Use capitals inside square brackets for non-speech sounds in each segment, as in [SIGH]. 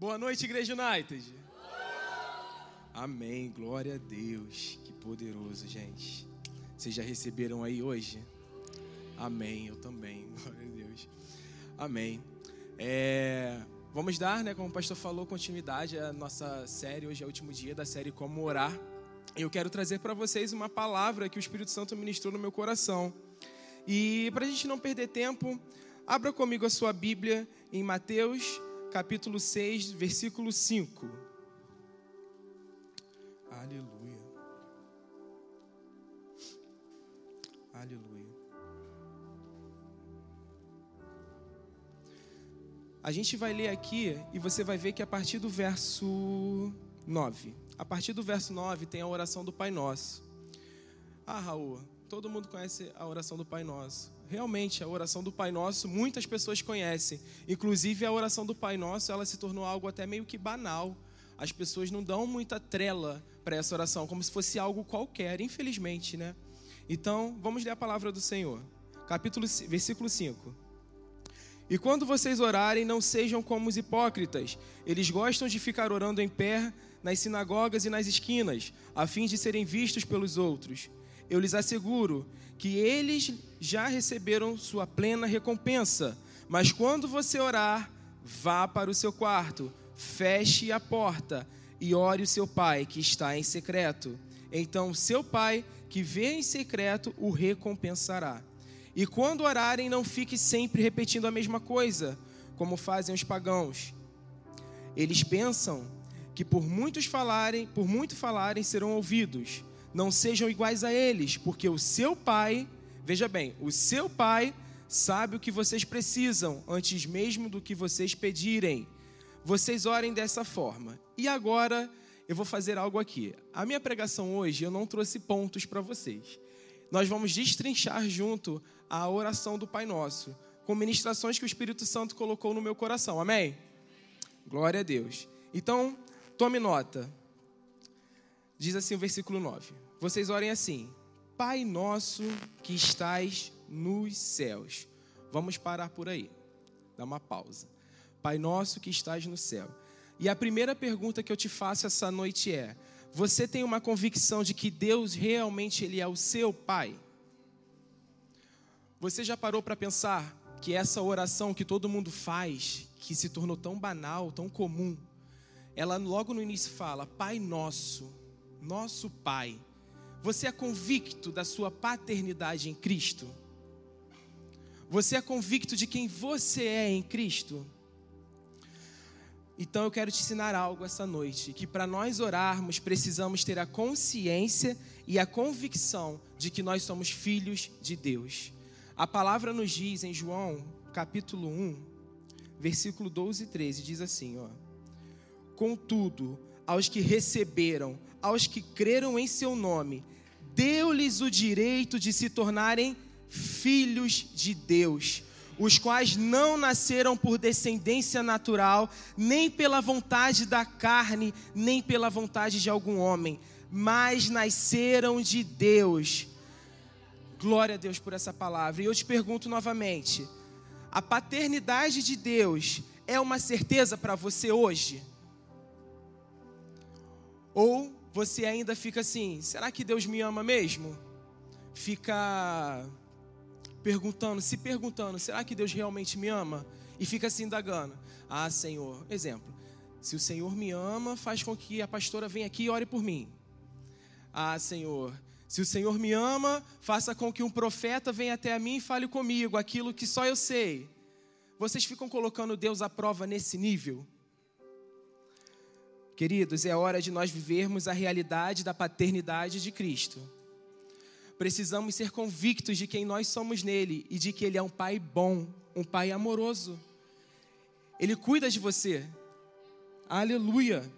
Boa noite, Igreja United. Amém, glória a Deus. Que poderoso, gente. Vocês já receberam aí hoje? Amém, eu também, [LAUGHS] glória a Deus. Amém. É, vamos dar, né, como o pastor falou, continuidade à nossa série. Hoje é o último dia da série Como Orar. Eu quero trazer para vocês uma palavra que o Espírito Santo ministrou no meu coração. E para a gente não perder tempo, abra comigo a sua Bíblia em Mateus capítulo 6, versículo 5. Aleluia. Aleluia. A gente vai ler aqui e você vai ver que a partir do verso 9, a partir do verso 9 tem a oração do Pai Nosso. Ah, Raul, todo mundo conhece a oração do Pai Nosso realmente a oração do Pai Nosso muitas pessoas conhecem. Inclusive a oração do Pai Nosso, ela se tornou algo até meio que banal. As pessoas não dão muita trela para essa oração, como se fosse algo qualquer, infelizmente, né? Então, vamos ler a palavra do Senhor. Capítulo versículo 5. E quando vocês orarem, não sejam como os hipócritas. Eles gostam de ficar orando em pé nas sinagogas e nas esquinas, a fim de serem vistos pelos outros. Eu lhes asseguro que eles já receberam sua plena recompensa. Mas quando você orar, vá para o seu quarto, feche a porta e ore o seu pai que está em secreto. Então, seu pai que vê em secreto o recompensará. E quando orarem, não fique sempre repetindo a mesma coisa, como fazem os pagãos. Eles pensam que por muitos falarem, por muito falarem serão ouvidos não sejam iguais a eles, porque o seu pai, veja bem, o seu pai sabe o que vocês precisam antes mesmo do que vocês pedirem. Vocês orem dessa forma. E agora eu vou fazer algo aqui. A minha pregação hoje eu não trouxe pontos para vocês. Nós vamos destrinchar junto a oração do Pai Nosso, com ministrações que o Espírito Santo colocou no meu coração. Amém? Glória a Deus. Então, tome nota. Diz assim o versículo 9: Vocês orem assim: Pai nosso que estás nos céus. Vamos parar por aí. Dá uma pausa. Pai nosso que estás no céu. E a primeira pergunta que eu te faço essa noite é: você tem uma convicção de que Deus realmente ele é o seu pai? Você já parou para pensar que essa oração que todo mundo faz, que se tornou tão banal, tão comum, ela logo no início fala: Pai nosso nosso Pai. Você é convicto da sua paternidade em Cristo? Você é convicto de quem você é em Cristo? Então eu quero te ensinar algo essa noite, que para nós orarmos precisamos ter a consciência e a convicção de que nós somos filhos de Deus. A palavra nos diz em João, capítulo 1, versículo 12 e 13, diz assim, ó: Contudo, aos que receberam aos que creram em seu nome, deu-lhes o direito de se tornarem filhos de Deus, os quais não nasceram por descendência natural, nem pela vontade da carne, nem pela vontade de algum homem, mas nasceram de Deus. Glória a Deus por essa palavra. E eu te pergunto novamente: a paternidade de Deus é uma certeza para você hoje? Ou você ainda fica assim: será que Deus me ama mesmo? Fica perguntando, se perguntando: será que Deus realmente me ama? E fica se indagando: ah, Senhor, exemplo, se o Senhor me ama, faz com que a pastora venha aqui e ore por mim. Ah, Senhor, se o Senhor me ama, faça com que um profeta venha até a mim e fale comigo aquilo que só eu sei. Vocês ficam colocando Deus à prova nesse nível? Queridos, é hora de nós vivermos a realidade da paternidade de Cristo. Precisamos ser convictos de quem nós somos nele e de que ele é um pai bom, um pai amoroso. Ele cuida de você. Aleluia.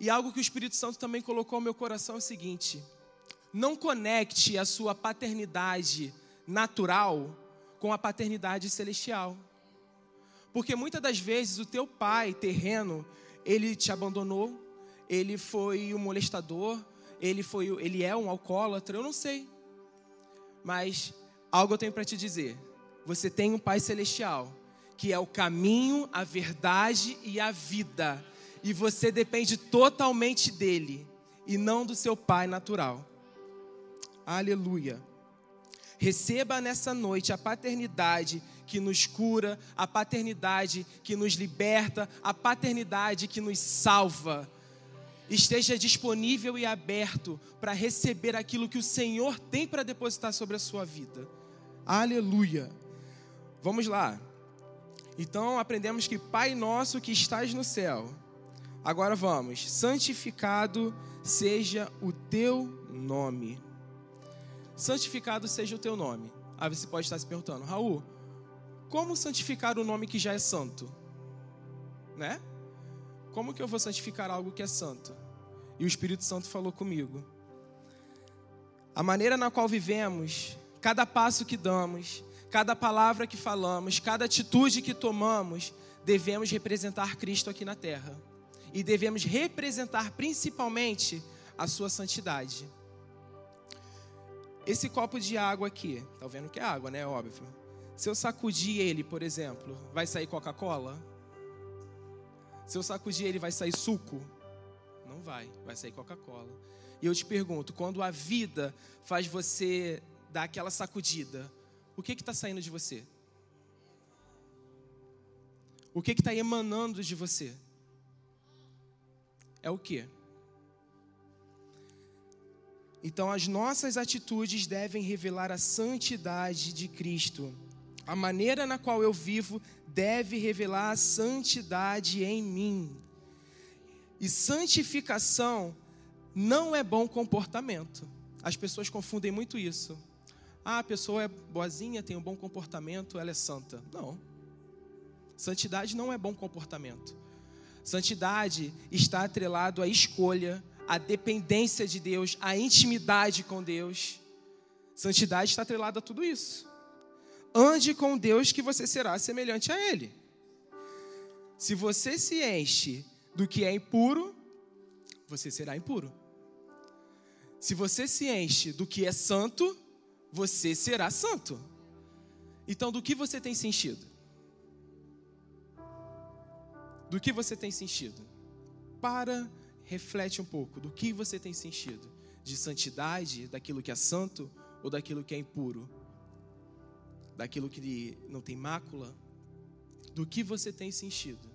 E algo que o Espírito Santo também colocou no meu coração é o seguinte: não conecte a sua paternidade natural com a paternidade celestial. Porque muitas das vezes o teu pai terreno ele te abandonou, ele foi um molestador, ele, foi, ele é um alcoólatra, eu não sei. Mas algo eu tenho para te dizer. Você tem um Pai Celestial que é o caminho, a verdade e a vida. E você depende totalmente dele e não do seu pai natural. Aleluia. Receba nessa noite a paternidade que nos cura, a paternidade que nos liberta, a paternidade que nos salva. Esteja disponível e aberto para receber aquilo que o Senhor tem para depositar sobre a sua vida. Aleluia. Vamos lá. Então aprendemos que Pai nosso que estás no céu. Agora vamos. Santificado seja o teu nome. Santificado seja o teu nome. Aí você pode estar se perguntando, Raul, como santificar o nome que já é santo? Né? Como que eu vou santificar algo que é santo? E o Espírito Santo falou comigo. A maneira na qual vivemos, cada passo que damos, cada palavra que falamos, cada atitude que tomamos, devemos representar Cristo aqui na terra. E devemos representar principalmente a sua santidade. Esse copo de água aqui, tá vendo que é água, né? Óbvio. Se eu sacudir ele, por exemplo, vai sair Coca-Cola? Se eu sacudir ele, vai sair suco? Não vai, vai sair Coca-Cola. E eu te pergunto, quando a vida faz você dar aquela sacudida, o que está saindo de você? O que está emanando de você? É o que? Então, as nossas atitudes devem revelar a santidade de Cristo. A maneira na qual eu vivo deve revelar a santidade em mim. E santificação não é bom comportamento. As pessoas confundem muito isso. Ah, a pessoa é boazinha, tem um bom comportamento, ela é santa. Não. Santidade não é bom comportamento. Santidade está atrelado à escolha, à dependência de Deus, à intimidade com Deus. Santidade está atrelada a tudo isso. Ande com Deus que você será semelhante a Ele. Se você se enche do que é impuro, você será impuro. Se você se enche do que é santo, você será santo. Então, do que você tem sentido? Do que você tem sentido? Para, reflete um pouco. Do que você tem sentido? De santidade, daquilo que é santo ou daquilo que é impuro? Daquilo que não tem mácula? Do que você tem sentido?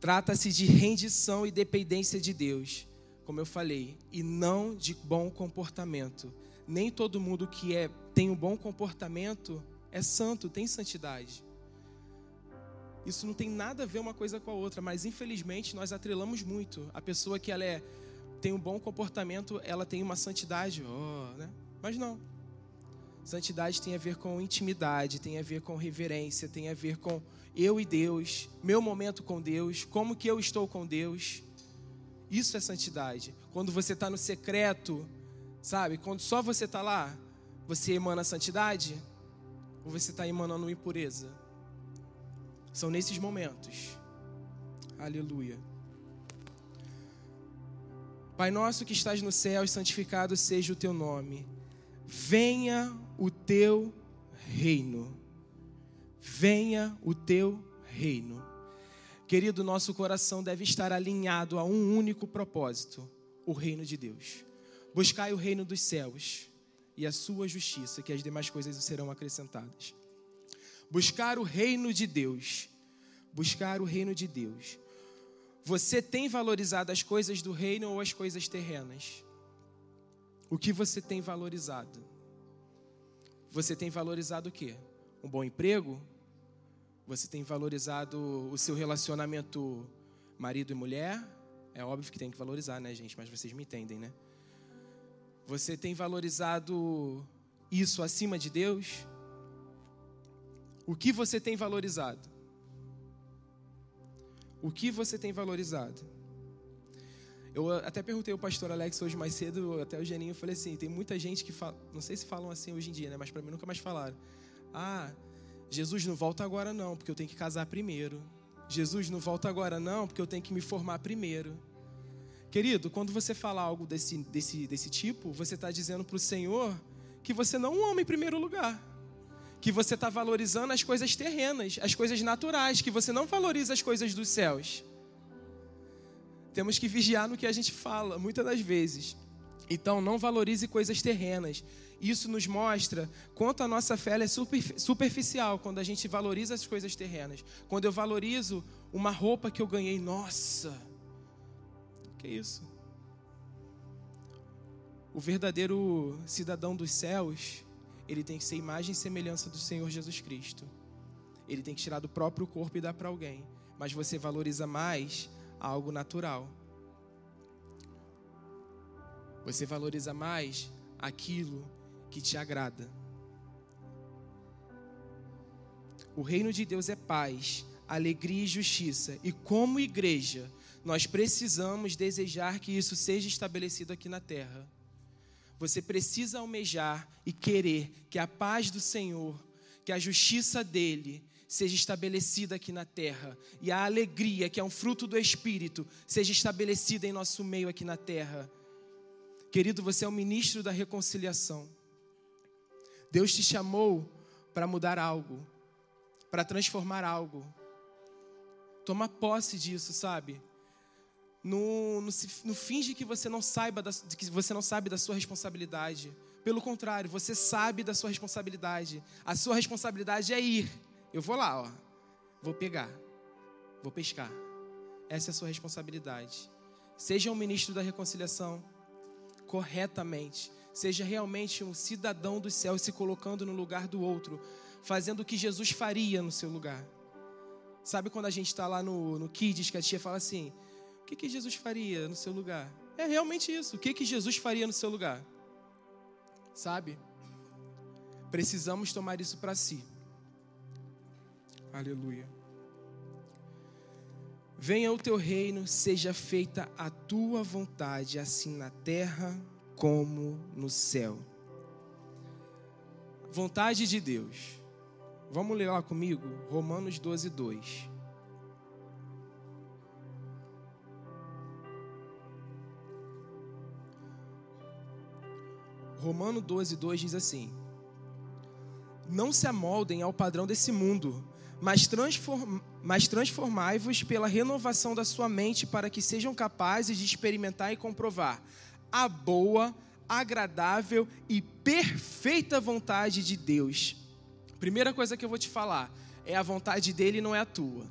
Trata-se de rendição e dependência de Deus como eu falei, e não de bom comportamento. Nem todo mundo que é, tem um bom comportamento é santo, tem santidade. Isso não tem nada a ver uma coisa com a outra, mas infelizmente nós atrelamos muito. A pessoa que ela é, tem um bom comportamento, ela tem uma santidade, oh, né? mas não. Santidade tem a ver com intimidade, tem a ver com reverência, tem a ver com eu e Deus, meu momento com Deus, como que eu estou com Deus. Isso é santidade. Quando você está no secreto, sabe? Quando só você está lá, você emana santidade? Ou você está emanando impureza? São nesses momentos. Aleluia. Pai nosso que estás no céu, santificado seja o teu nome. Venha o teu reino. Venha o teu reino. Querido, nosso coração deve estar alinhado a um único propósito: o reino de Deus. Buscai o reino dos céus e a sua justiça, que as demais coisas serão acrescentadas. Buscar o reino de Deus. Buscar o reino de Deus. Você tem valorizado as coisas do reino ou as coisas terrenas? O que você tem valorizado? Você tem valorizado o quê? Um bom emprego? Você tem valorizado o seu relacionamento marido e mulher? É óbvio que tem que valorizar, né, gente? Mas vocês me entendem, né? Você tem valorizado isso acima de Deus? O que você tem valorizado? O que você tem valorizado? Eu até perguntei ao pastor Alex hoje mais cedo, até o Geninho, eu falei assim: tem muita gente que fala, não sei se falam assim hoje em dia, né? Mas para mim nunca mais falaram. Ah, Jesus não volta agora não, porque eu tenho que casar primeiro. Jesus não volta agora não, porque eu tenho que me formar primeiro. Querido, quando você fala algo desse, desse, desse tipo, você está dizendo para o Senhor que você não ama em primeiro lugar. que você está valorizando as coisas terrenas, as coisas naturais, que você não valoriza as coisas dos céus. Temos que vigiar no que a gente fala, muitas das vezes. Então, não valorize coisas terrenas. Isso nos mostra quanto a nossa fé é superficial quando a gente valoriza as coisas terrenas. Quando eu valorizo uma roupa que eu ganhei, nossa, que isso? O verdadeiro cidadão dos céus, ele tem que ser imagem e semelhança do Senhor Jesus Cristo. Ele tem que tirar do próprio corpo e dar para alguém. Mas você valoriza mais algo natural. Você valoriza mais aquilo que te agrada. O reino de Deus é paz, alegria e justiça. E como igreja, nós precisamos desejar que isso seja estabelecido aqui na terra. Você precisa almejar e querer que a paz do Senhor, que a justiça dele seja estabelecida aqui na terra e a alegria, que é um fruto do Espírito, seja estabelecida em nosso meio aqui na terra. Querido, você é o ministro da reconciliação. Deus te chamou para mudar algo, para transformar algo. Toma posse disso, sabe? No, no, no finge que você não saiba da, que você não sabe da sua responsabilidade. Pelo contrário, você sabe da sua responsabilidade. A sua responsabilidade é ir. Eu vou lá, ó. Vou pegar. Vou pescar. Essa é a sua responsabilidade. Seja um ministro da reconciliação corretamente. Seja realmente um cidadão dos céus se colocando no lugar do outro, fazendo o que Jesus faria no seu lugar. Sabe quando a gente está lá no, no Kids, que a tia fala assim: o que, que Jesus faria no seu lugar? É realmente isso. O que, que Jesus faria no seu lugar? Sabe? Precisamos tomar isso para si. Aleluia. Venha o teu reino, seja feita a tua vontade, assim na terra como no céu. Vontade de Deus. Vamos ler lá comigo, Romanos 12, 2. Romano 12, 2 diz assim: Não se amoldem ao padrão desse mundo mas, transform, mas transformai-vos pela renovação da sua mente para que sejam capazes de experimentar e comprovar a boa, agradável e perfeita vontade de Deus. Primeira coisa que eu vou te falar é a vontade dele, não é a tua.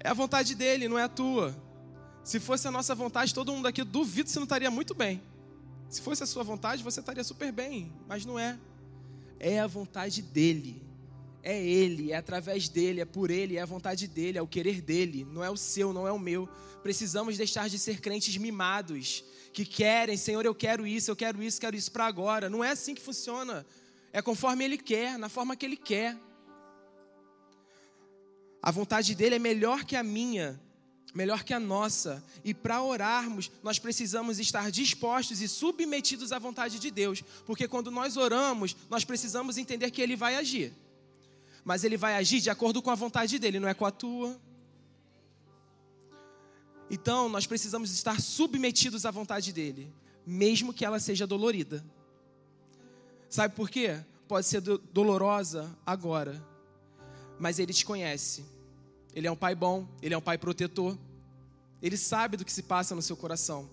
É a vontade dele, não é a tua. Se fosse a nossa vontade, todo mundo aqui, duvido, você não estaria muito bem. Se fosse a sua vontade, você estaria super bem, mas não é. É a vontade dele é Ele, é através dele, é por Ele, é a vontade dele, é o querer dele, não é o seu, não é o meu. Precisamos deixar de ser crentes mimados, que querem, Senhor, eu quero isso, eu quero isso, quero isso para agora. Não é assim que funciona. É conforme Ele quer, na forma que Ele quer. A vontade dele é melhor que a minha, melhor que a nossa. E para orarmos, nós precisamos estar dispostos e submetidos à vontade de Deus, porque quando nós oramos, nós precisamos entender que Ele vai agir mas ele vai agir de acordo com a vontade dele, não é com a tua. Então, nós precisamos estar submetidos à vontade dele, mesmo que ela seja dolorida. Sabe por quê? Pode ser do dolorosa agora, mas ele te conhece. Ele é um pai bom, ele é um pai protetor. Ele sabe do que se passa no seu coração.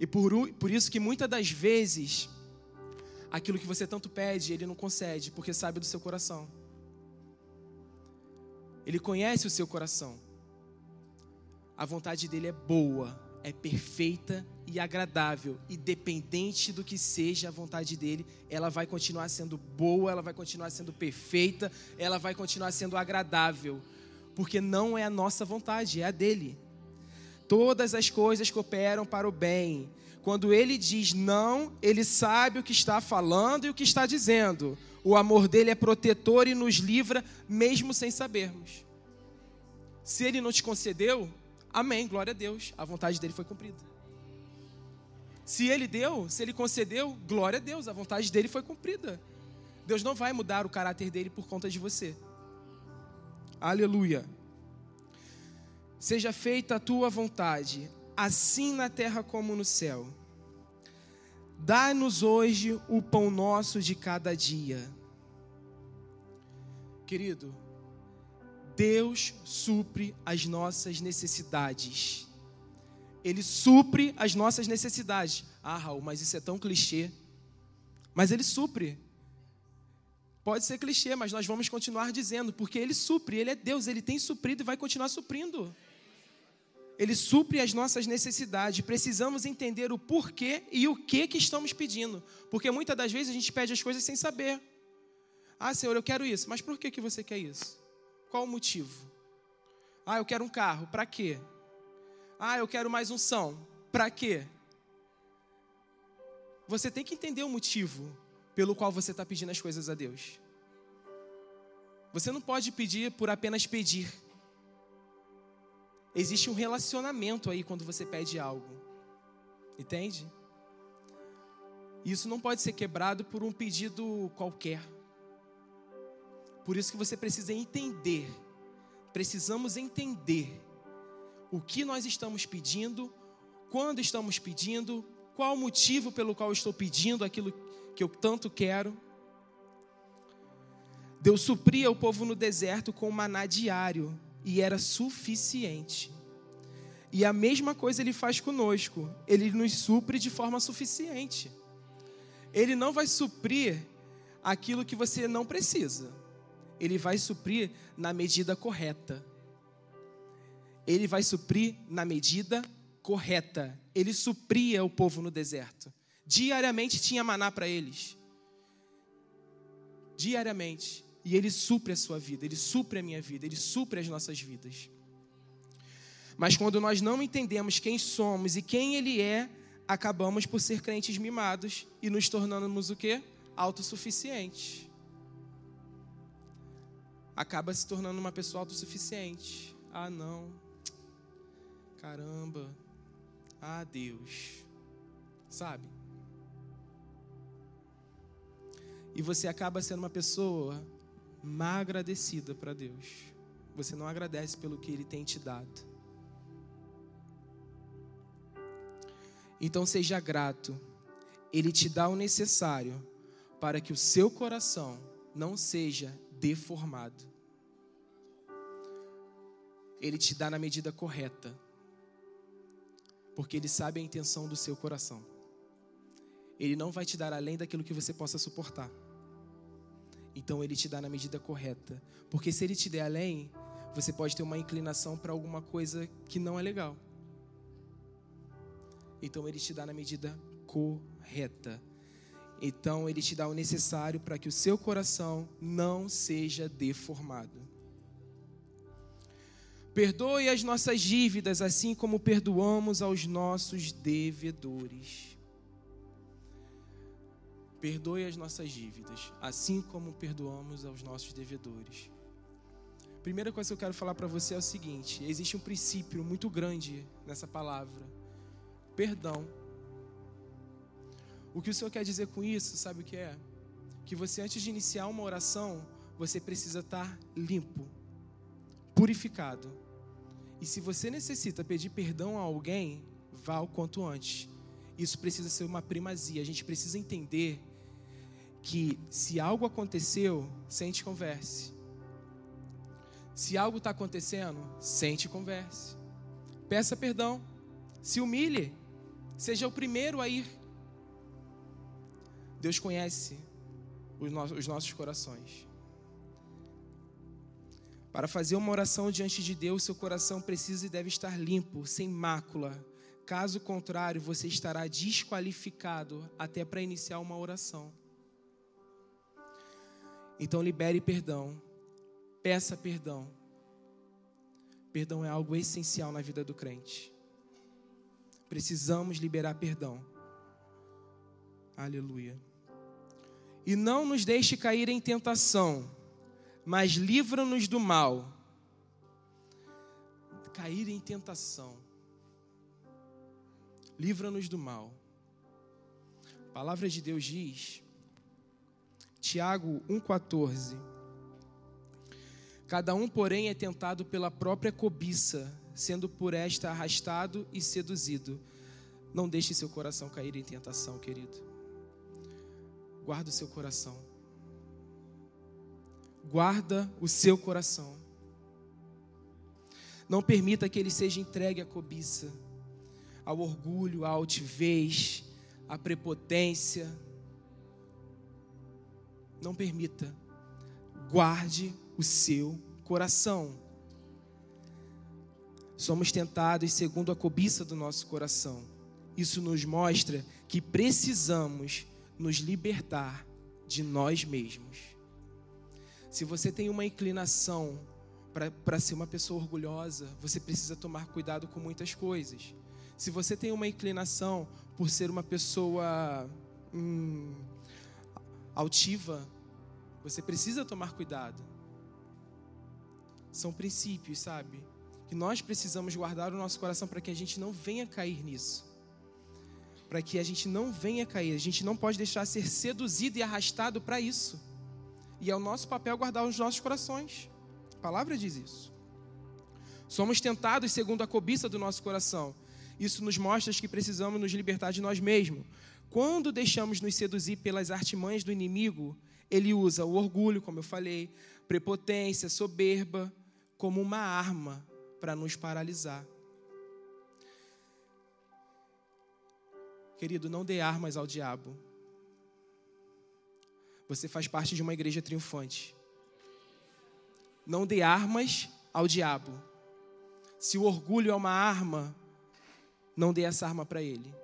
E por, por isso que muitas das vezes, aquilo que você tanto pede, ele não concede, porque sabe do seu coração. Ele conhece o seu coração. A vontade dele é boa, é perfeita e agradável, independente do que seja a vontade dele, ela vai continuar sendo boa, ela vai continuar sendo perfeita, ela vai continuar sendo agradável, porque não é a nossa vontade, é a dele. Todas as coisas cooperam para o bem. Quando ele diz não, ele sabe o que está falando e o que está dizendo. O amor dele é protetor e nos livra, mesmo sem sabermos. Se ele não te concedeu, amém, glória a Deus, a vontade dele foi cumprida. Se ele deu, se ele concedeu, glória a Deus, a vontade dele foi cumprida. Deus não vai mudar o caráter dele por conta de você. Aleluia. Seja feita a tua vontade, assim na terra como no céu. Dá-nos hoje o pão nosso de cada dia. Querido, Deus supre as nossas necessidades. Ele supre as nossas necessidades. Ah, Raul, mas isso é tão clichê. Mas ele supre. Pode ser clichê, mas nós vamos continuar dizendo, porque ele supre, ele é Deus, ele tem suprido e vai continuar suprindo. Ele supre as nossas necessidades. Precisamos entender o porquê e o que que estamos pedindo, porque muitas das vezes a gente pede as coisas sem saber. Ah, Senhor, eu quero isso. Mas por que que você quer isso? Qual o motivo? Ah, eu quero um carro. Para quê? Ah, eu quero mais unção. Para quê? Você tem que entender o motivo pelo qual você está pedindo as coisas a Deus. Você não pode pedir por apenas pedir. Existe um relacionamento aí quando você pede algo. Entende? Isso não pode ser quebrado por um pedido qualquer. Por isso que você precisa entender. Precisamos entender o que nós estamos pedindo, quando estamos pedindo, qual o motivo pelo qual estou pedindo aquilo que eu tanto quero. Deus supria o povo no deserto com maná diário e era suficiente. E a mesma coisa ele faz conosco, ele nos supre de forma suficiente. Ele não vai suprir aquilo que você não precisa, ele vai suprir na medida correta. Ele vai suprir na medida correta. Ele supria o povo no deserto. Diariamente tinha maná para eles. Diariamente. E Ele supre a sua vida, Ele supre a minha vida, Ele supre as nossas vidas. Mas quando nós não entendemos quem somos e quem Ele é, acabamos por ser crentes mimados e nos tornamos o quê? Autossuficientes. Acaba se tornando uma pessoa autossuficiente. Ah, não. Caramba. Ah, Deus. Sabe? e você acaba sendo uma pessoa mal agradecida para Deus. Você não agradece pelo que Ele tem te dado. Então seja grato. Ele te dá o necessário para que o seu coração não seja deformado. Ele te dá na medida correta, porque Ele sabe a intenção do seu coração. Ele não vai te dar além daquilo que você possa suportar. Então ele te dá na medida correta. Porque se ele te der além, você pode ter uma inclinação para alguma coisa que não é legal. Então ele te dá na medida correta. Então ele te dá o necessário para que o seu coração não seja deformado. Perdoe as nossas dívidas, assim como perdoamos aos nossos devedores. Perdoe as nossas dívidas, assim como perdoamos aos nossos devedores. Primeira coisa que eu quero falar para você é o seguinte: existe um princípio muito grande nessa palavra: perdão. O que o Senhor quer dizer com isso, sabe o que é? Que você, antes de iniciar uma oração, você precisa estar limpo, purificado. E se você necessita pedir perdão a alguém, vá o quanto antes. Isso precisa ser uma primazia. A gente precisa entender que se algo aconteceu, sente e converse. Se algo está acontecendo, sente e converse. Peça perdão. Se humilhe. Seja o primeiro a ir. Deus conhece os, no os nossos corações. Para fazer uma oração diante de Deus, seu coração precisa e deve estar limpo, sem mácula. Caso contrário, você estará desqualificado até para iniciar uma oração. Então libere perdão. Peça perdão. Perdão é algo essencial na vida do crente. Precisamos liberar perdão. Aleluia. E não nos deixe cair em tentação, mas livra-nos do mal. Cair em tentação. Livra-nos do mal. A palavra de Deus diz Tiago 1,14. Cada um, porém, é tentado pela própria cobiça, sendo por esta arrastado e seduzido. Não deixe seu coração cair em tentação, querido. guarda o seu coração. Guarda o seu coração. Não permita que ele seja entregue à cobiça, ao orgulho, à altivez, à prepotência. Não permita. Guarde o seu coração. Somos tentados segundo a cobiça do nosso coração. Isso nos mostra que precisamos nos libertar de nós mesmos. Se você tem uma inclinação para ser uma pessoa orgulhosa, você precisa tomar cuidado com muitas coisas. Se você tem uma inclinação por ser uma pessoa hum, altiva, você precisa tomar cuidado. São princípios, sabe? Que nós precisamos guardar o nosso coração para que a gente não venha cair nisso. Para que a gente não venha cair. A gente não pode deixar ser seduzido e arrastado para isso. E é o nosso papel guardar os nossos corações. A palavra diz isso. Somos tentados segundo a cobiça do nosso coração. Isso nos mostra que precisamos nos libertar de nós mesmos. Quando deixamos nos seduzir pelas artimanhas do inimigo, ele usa o orgulho, como eu falei, prepotência, soberba, como uma arma para nos paralisar. Querido, não dê armas ao diabo. Você faz parte de uma igreja triunfante. Não dê armas ao diabo. Se o orgulho é uma arma, não dê essa arma para ele.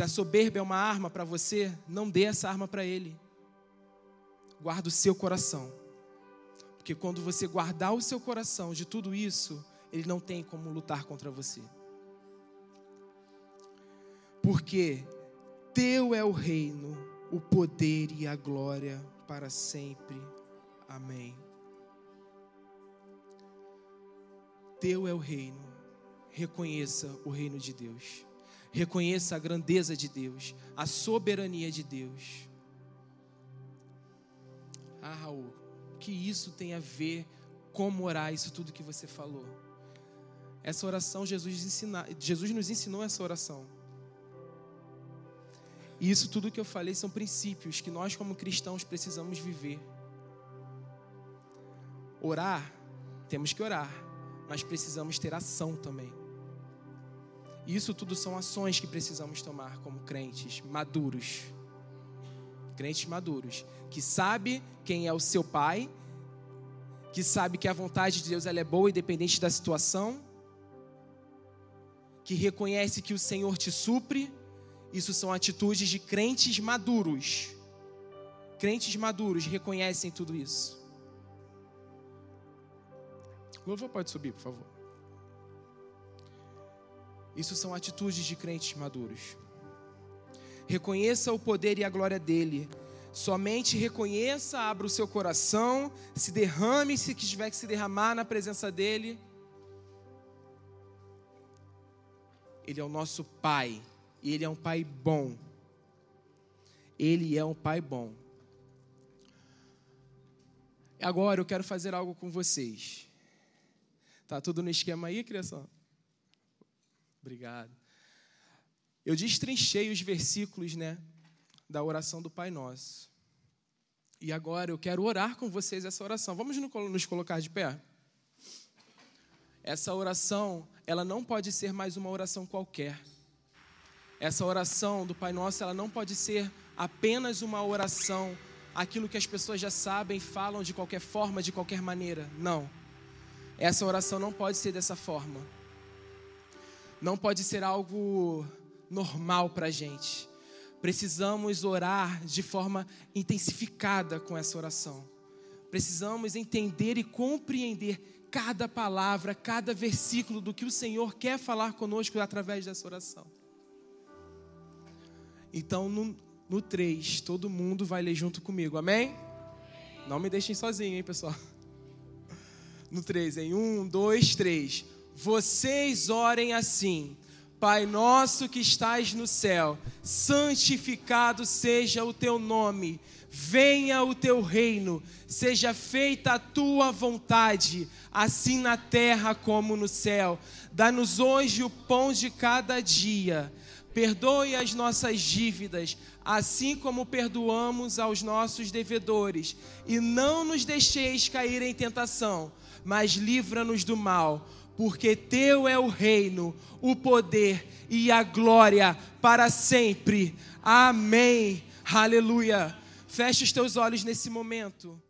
Se a soberba é uma arma para você, não dê essa arma para ele. Guarda o seu coração. Porque quando você guardar o seu coração de tudo isso, ele não tem como lutar contra você. Porque teu é o reino, o poder e a glória para sempre. Amém. Teu é o reino. Reconheça o reino de Deus. Reconheça a grandeza de Deus, a soberania de Deus. Ah, Raul, que isso tem a ver como orar, isso tudo que você falou. Essa oração, Jesus, ensina, Jesus nos ensinou essa oração. E isso tudo que eu falei são princípios que nós, como cristãos, precisamos viver. Orar, temos que orar, mas precisamos ter ação também. Isso tudo são ações que precisamos tomar como crentes maduros. Crentes maduros, que sabe quem é o seu pai, que sabe que a vontade de Deus ela é boa independente da situação, que reconhece que o Senhor te supre isso são atitudes de crentes maduros. Crentes maduros reconhecem tudo isso. O louvor pode subir, por favor. Isso são atitudes de crentes maduros. Reconheça o poder e a glória dele. Somente reconheça, abra o seu coração, se derrame se tiver que se derramar na presença dele. Ele é o nosso Pai. E Ele é um Pai bom. Ele é um Pai bom. Agora eu quero fazer algo com vocês. Tá tudo no esquema aí, criação? Obrigado. Eu destrinchei os versículos, né, da oração do Pai Nosso. E agora eu quero orar com vocês essa oração. Vamos nos colocar de pé? Essa oração, ela não pode ser mais uma oração qualquer. Essa oração do Pai Nosso, ela não pode ser apenas uma oração, aquilo que as pessoas já sabem, falam de qualquer forma, de qualquer maneira. Não. Essa oração não pode ser dessa forma. Não pode ser algo normal para a gente. Precisamos orar de forma intensificada com essa oração. Precisamos entender e compreender cada palavra, cada versículo do que o Senhor quer falar conosco através dessa oração. Então, no, no 3, todo mundo vai ler junto comigo, amém? Não me deixem sozinho, hein, pessoal? No 3, em 1, 2, 3. Vocês orem assim. Pai nosso que estás no céu, santificado seja o teu nome, venha o teu reino, seja feita a tua vontade, assim na terra como no céu. Dá-nos hoje o pão de cada dia. Perdoe as nossas dívidas, assim como perdoamos aos nossos devedores, e não nos deixeis cair em tentação, mas livra-nos do mal, porque teu é o reino, o poder e a glória para sempre. Amém. Aleluia. Feche os teus olhos nesse momento.